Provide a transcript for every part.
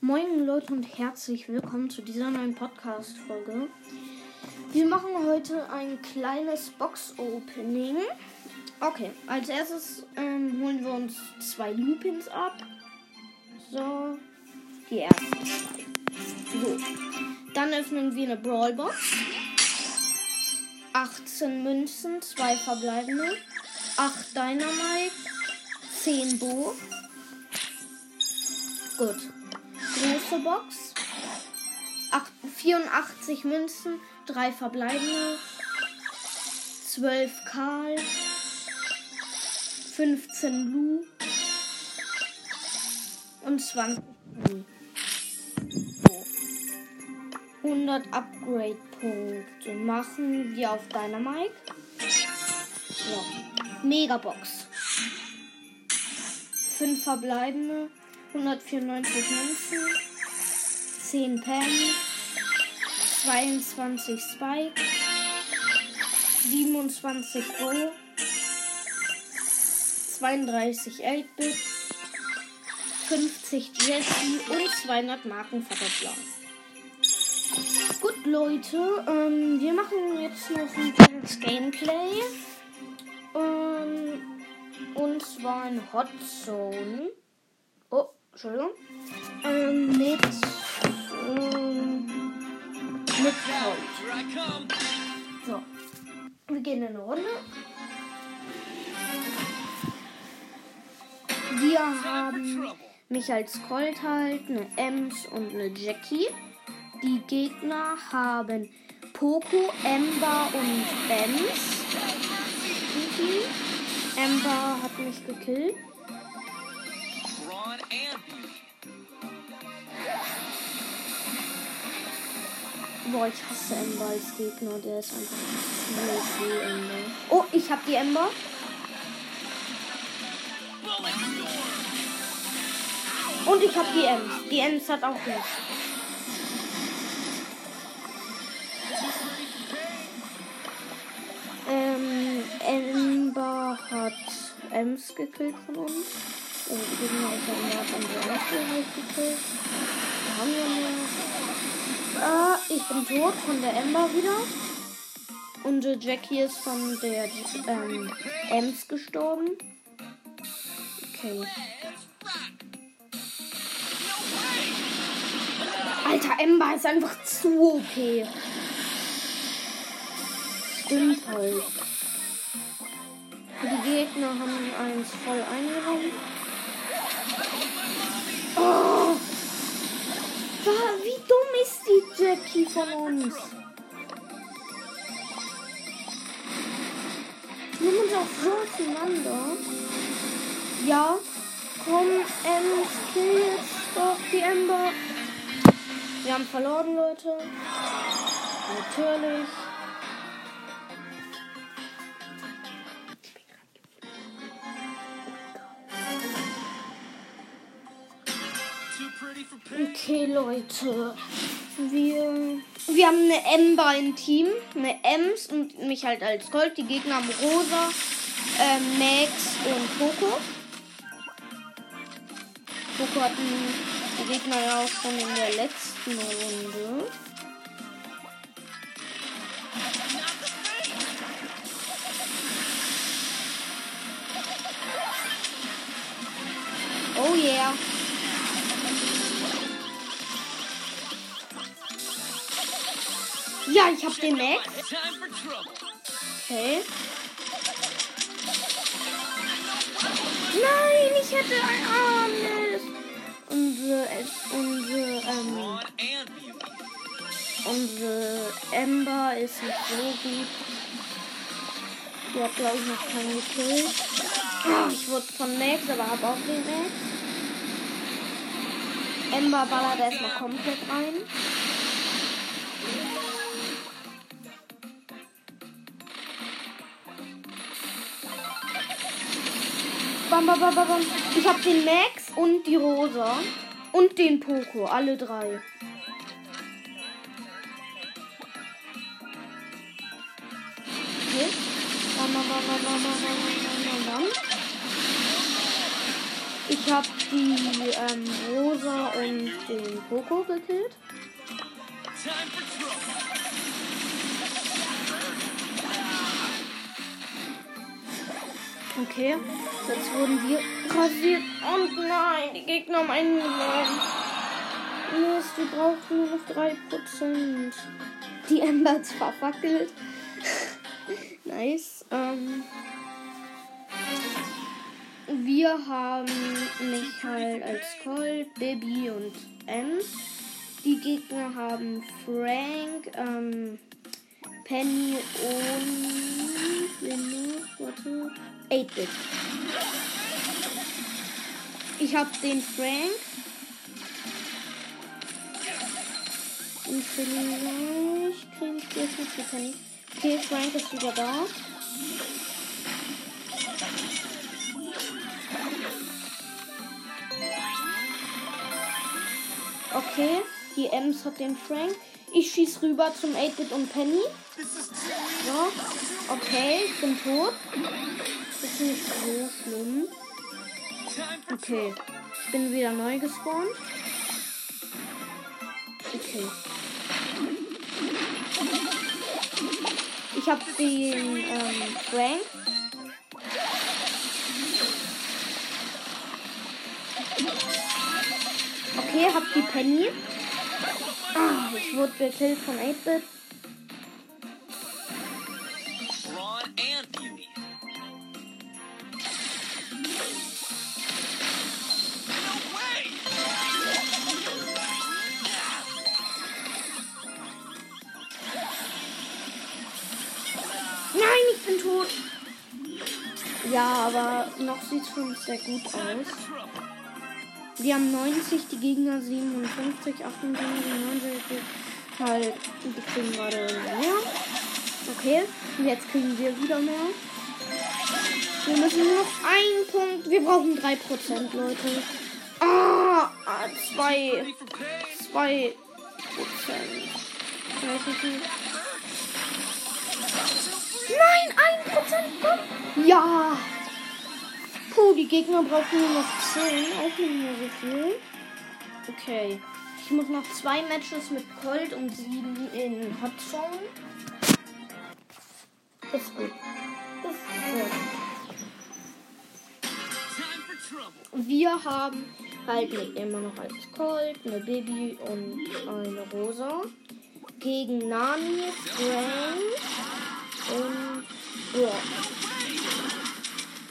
Moin Leute und herzlich willkommen zu dieser neuen Podcast-Folge. Wir machen heute ein kleines Box-Opening. Okay, als erstes ähm, holen wir uns zwei Lupins ab. So, die ersten zwei. So, dann öffnen wir eine Brawlbox. 18 Münzen, zwei verbleibende. 8 Dynamite, 10 Bo. Gut. Große Box. 8, 84 Münzen, 3 verbleibende. 12 Karl. 15 Lu. Und 20 Penny. 100 Upgrade-Punkte machen wir auf Dynamite. So. Megabox. 5 verbleibende. 194 Münzen, 10 Pam, 22 Spike, 27 Bo, 32 8-Bit, 50 Jessie und 200 Marken Verdoppler. Gut, Leute, ähm, wir machen jetzt noch ein kleines Gameplay. Ähm, und zwar in Hot Zone. Entschuldigung. Ähm, mit. Ähm, mit Colt. So. Wir gehen in eine Runde. Wir haben mich als Colt halt, eine Ems und eine Jackie. Die Gegner haben Poco, Ember und Ems. Ember hat mich gekillt. Boah, ich hasse Ember als Gegner. Der ist einfach viel Ember. Oh, ich hab die Ember. Und ich hab die Ems. Die Ems hat auch nicht. Ähm, Ember hat Ems gekillt von uns. Und die Gegner ist Ember hat unsere halt gekillt. Da haben wir mehr. Ah, ich bin tot von der Ember wieder. Und äh, Jackie ist von der ähm, Ems gestorben. Okay. Alter, Ember ist einfach zu okay. Stimmt halt. Die Gegner haben eins voll eingeräumt. Oh! Wie dumm ist die Jackie von uns? Nehmen uns auch so auseinander. Ja. Komm, Ems, kill jetzt doch die Ember. Wir haben verloren, Leute. Natürlich. Okay, Leute. Wir, wir haben eine Ember im Team. Eine Ems und mich halt als Gold. Die Gegner haben Rosa, äh, Max und Poco. Poco hatten die Gegner ja auch schon in der letzten Runde. Ja, ich hab den Max. Okay. Nein, ich hätte ein Armes. Unsere, unsere, ähm, unsere Ember ist nicht so gut. Die hat, glaube ich, noch keinen gekillt. Oh, ich wurde von Max, aber habe auch den Max. Ember ballert erstmal komplett rein. Bam, bam, bam, bam. Ich habe den Max und die Rosa. Und den Poco, alle drei. Okay. Ich habe die ähm, Rosa und den Poco gekillt. Okay, jetzt wurden wir rasiert. Und nein, die Gegner haben einen genommen. Mist, wir brauchen nur noch 3%. Die Ember ist verfackelt. nice. Ähm, wir haben mich halt als Colt, Baby und Ems. Die Gegner haben Frank, ähm, Penny und. Noch? Warte. 8-Bit. Ich hab den Frank. Und vielleicht kriege ich jetzt nicht Penny. Okay, Frank ist wieder da. Okay, die Ems hat den Frank. Ich schieß rüber zum 8-Bit und Penny. So, okay, ich bin tot. Nicht so schlimm. Okay, ich bin wieder neu gespawnt. Okay. Ich hab den ähm, Frank. Okay, hab die Penny. Ah, ich wurde gekillt von 8-Bit. Bin tot. Ja, aber noch sieht es für uns sehr gut aus. Wir haben 90, die Gegner 57, 58, 69, halt, die kriegen gerade mehr. Okay, jetzt kriegen wir wieder mehr. Wir müssen nur noch einen Punkt, wir brauchen 3%, Leute. Ah, ah, zwei, zwei Prozent. Nein, ein Prozent kommt. Ja. Puh, die Gegner brauchen nur noch 10. Auch nicht mehr so viel. Okay. Ich muss noch zwei Matches mit Colt und 7 in Hotzone. Das ist gut. Das ist gut. Wir haben halt immer noch als Colt, eine Baby und eine Rosa. Gegen Nani, Frank und Brock.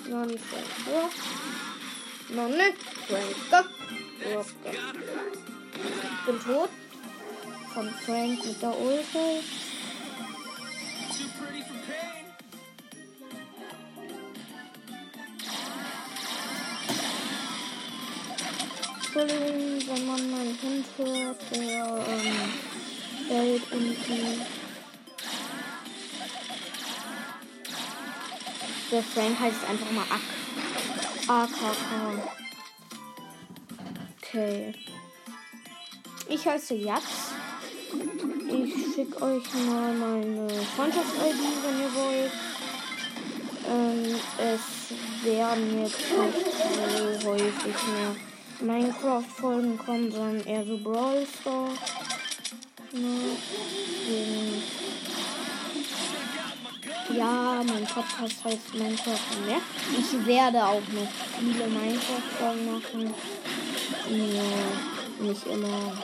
Nani, Frank, Brock. Nani, Frank. Ich bin tot. Von Frank mit der Ulte. Entschuldigung, wenn man meinen Hund hört, der ähm, bellt unten. Der Frank heißt einfach mal Ak. AKK. Okay. Ich heiße Jatz. Ich schicke euch mal meine Freundschafts-ID, wenn ihr wollt. Ähm, es werden jetzt nicht so häufig mehr Minecraft-Folgen kommen, sondern eher so Brawl Stars. Ne? Ja, mein Podcast heißt Minecraft mehr. Ich werde auch noch viele Minecraft-Folgen machen. Nur nicht immer,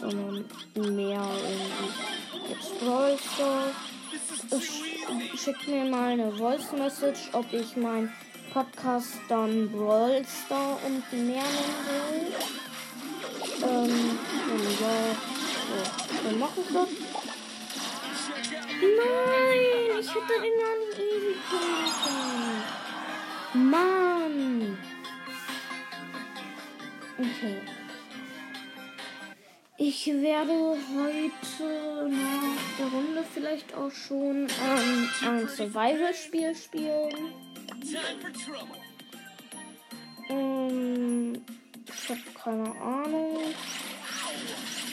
sondern mehr irgendwie. Jetzt Brawl. Schickt mir mal eine Voice Message, ob ich mein Podcast dann Brawl Star und mehr nennen soll. Ähm, und ja, so, dann mache ich das. Nein, ich hätte den gar nicht easy können. Mann. Okay. Ich werde heute nach der Runde vielleicht auch schon ähm, ein Survival-Spiel spielen. Ähm, ich habe keine Ahnung.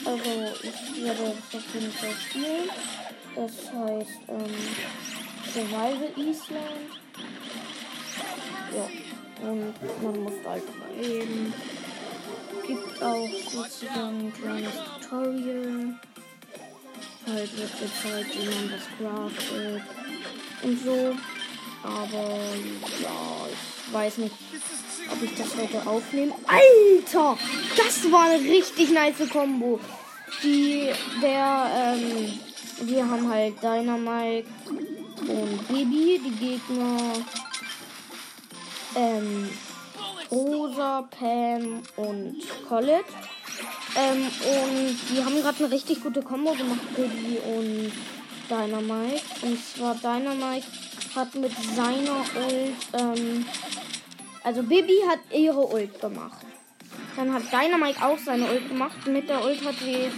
Also ich werde das auf jeden Fall spielen. Das heißt ähm, Survival Island. Ja. Und man muss halt überleben. gibt auch sozusagen ein kleines Tutorial. Halt wird gezeigt, wie man das craftet und so. Aber ja, ich weiß nicht, ob ich das heute aufnehme. Alter! Das war eine richtig nice Combo. Die, der, ähm, wir haben halt Dynamite und Baby. Die Gegner, ähm, Rosa, Pam und Colette. Ähm, und die haben gerade eine richtig gute Combo gemacht, Baby und Dynamite. Und zwar Dynamite hat mit seiner Ult, ähm, also Bibi hat ihre Ult gemacht. Dann hat Dynamite auch seine Ult gemacht. Mit der Ult hat sie,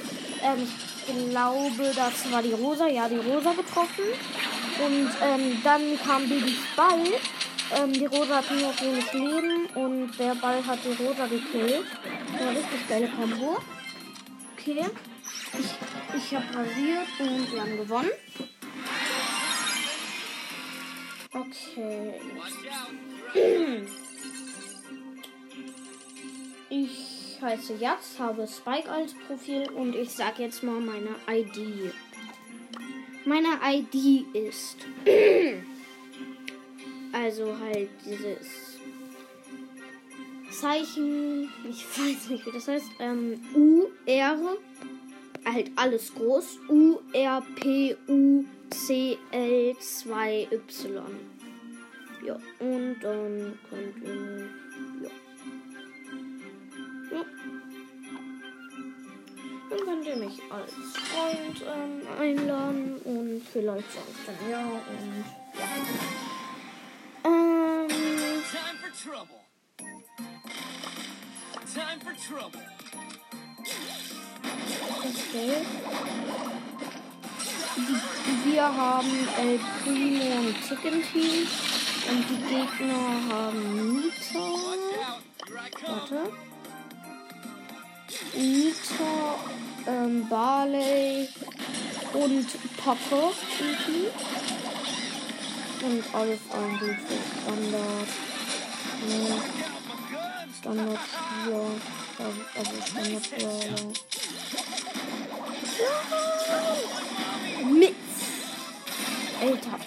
ähm, glaube, das war die Rosa, ja, die Rosa getroffen. Und ähm, dann kam Bibis Ball. Ähm, die Rosa hat nur wenig Leben und der Ball hat die Rosa gekillt. Eine richtig geile Kombo. Okay. Ich, ich habe rasiert und wir haben gewonnen. Okay. Ich heiße Jatz, habe Spike als Profil und ich sag jetzt mal meine ID. Meine ID ist. also halt dieses Zeichen. Ich weiß nicht, wie das heißt. Ähm, U, R. Halt alles groß. U, R, P, U, C, L, 2, Y. Ja, und dann könnt ihr. Könnt ihr mich als Freund ähm, einladen und vielleicht sage ich dann ja und ja. Ähm. Time for trouble. Time for trouble. Okay. Wir haben El Primo und Chicken Team. Und die Gegner haben Nita. Warte. Nita, ähm, Barley und Papa irgendwie. Und alles eigentlich so Standard. Ne, Standard Spieler. Also, Standard Brawler. Mix! Alter.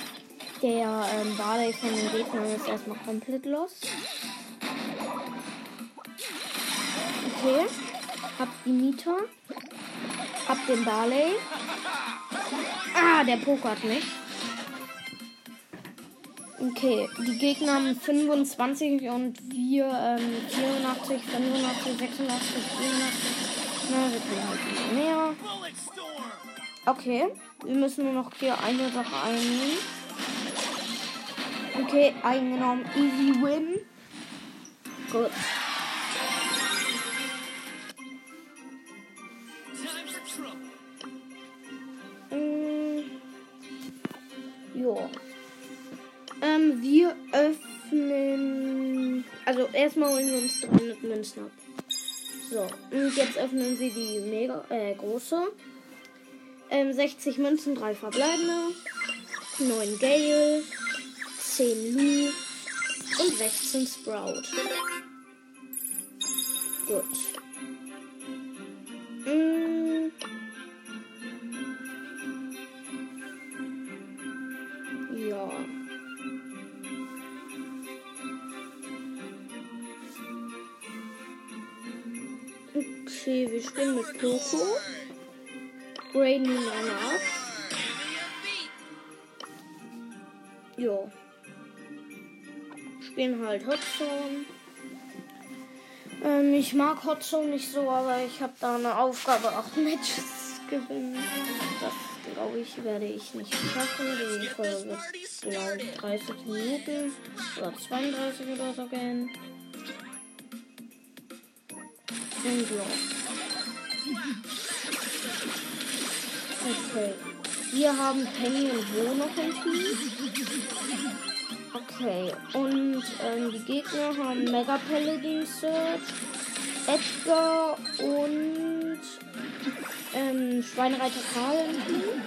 Der ähm, Barley von den Gegnern ist erstmal komplett los. Okay. Hab die Nita. Hab den Barley. Ah, der pokert mich. Okay, die Gegner haben 25 und wir ähm, 84, 85, 86, 84. Na, wir können halt mehr. Okay, wir müssen nur noch hier eine Sache einnehmen. Okay, eingenommen. Easy win. Gut. Erstmal holen wir uns 300 Münzen ab. So, und jetzt öffnen sie die mega, äh, große. Ähm, 60 Münzen, 3 verbleibende. 9 Gale, 10 Lu und 16 Sprout. Gut. Wir spielen mit Poco. Brain Nana. Ja. Spielen halt Hotzone. Ähm, ich mag Hotzone nicht so, aber ich habe da eine Aufgabe, 8 Matches gewinnen. Das glaube ich, werde ich nicht schaffen. Die Folge wird, glaube ich, 30 Minuten oder 32 oder so gehen. Und ja. Okay. Wir haben Penny und Bo noch im Team. Okay. Und ähm, die Gegner haben Mega Paladin Search, Edgar und ähm, Schweinereiter Karl im Team.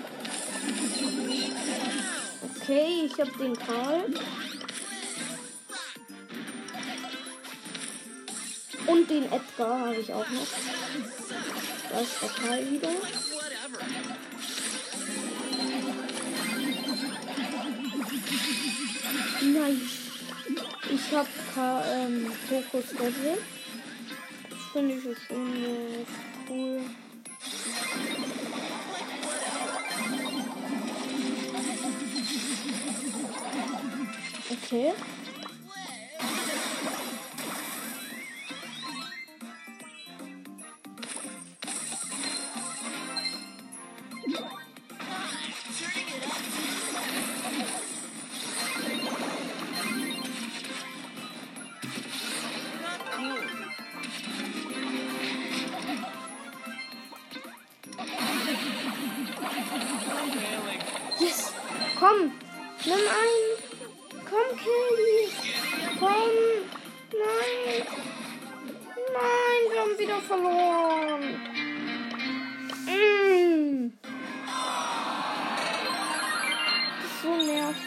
Okay, ich habe den Karl. Und den Edgar habe ich auch noch. Da ist der Karl wieder. Nice. Ich habe ähm, Fokus Gadget. Das finde ich schon äh, cool. Okay.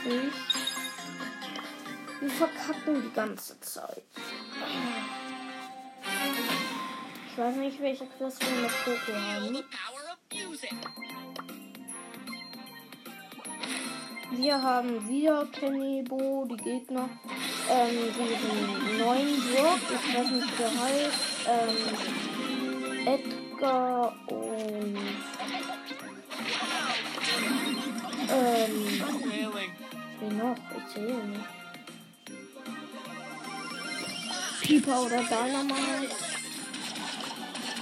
Nervig. Wir verkacken die ganze Zeit. Ich weiß nicht, welche Quest wir mit Coco haben. Wir haben wieder Kenny-Bo, die Gegner. Ähm, diesen neuen Brock, ich weiß nicht, wie der heißt. Ähm, Edgar und. Ähm, Wie noch? Ich sehe nicht. Pieper oder Dynamite.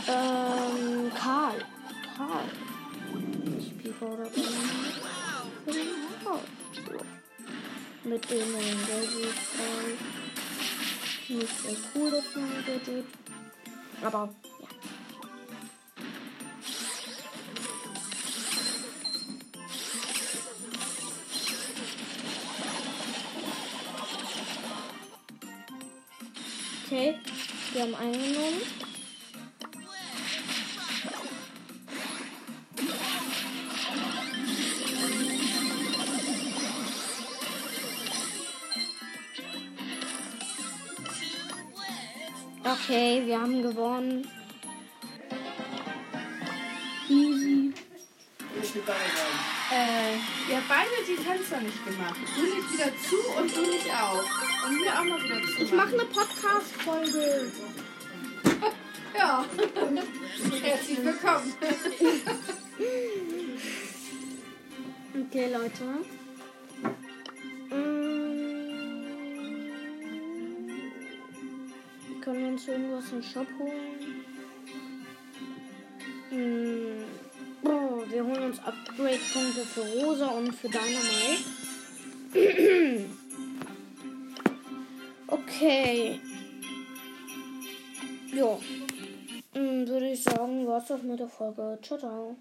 Ähm, Karl. Karl. Nicht Pieper oder Dynamite. Mit dem Gadget. Äh, nicht so cool, das neue Gadget. Aber, Okay, wir haben eingenommen. Okay, wir haben gewonnen. Äh, ihr habt beide die Fenster nicht gemacht. Du nicht wieder zu und du nicht auch. Und wir auch mal wieder zu. Ich mache eine Podcast-Folge. Ja. Herzlich willkommen. Okay, Leute. Mm. Können wir uns irgendwas im Shop holen? Upgrade-Punkte für Rosa und für Dynamite. okay. Ja. Mm, Würde ich sagen, war's das mit der Folge. Ciao, ciao.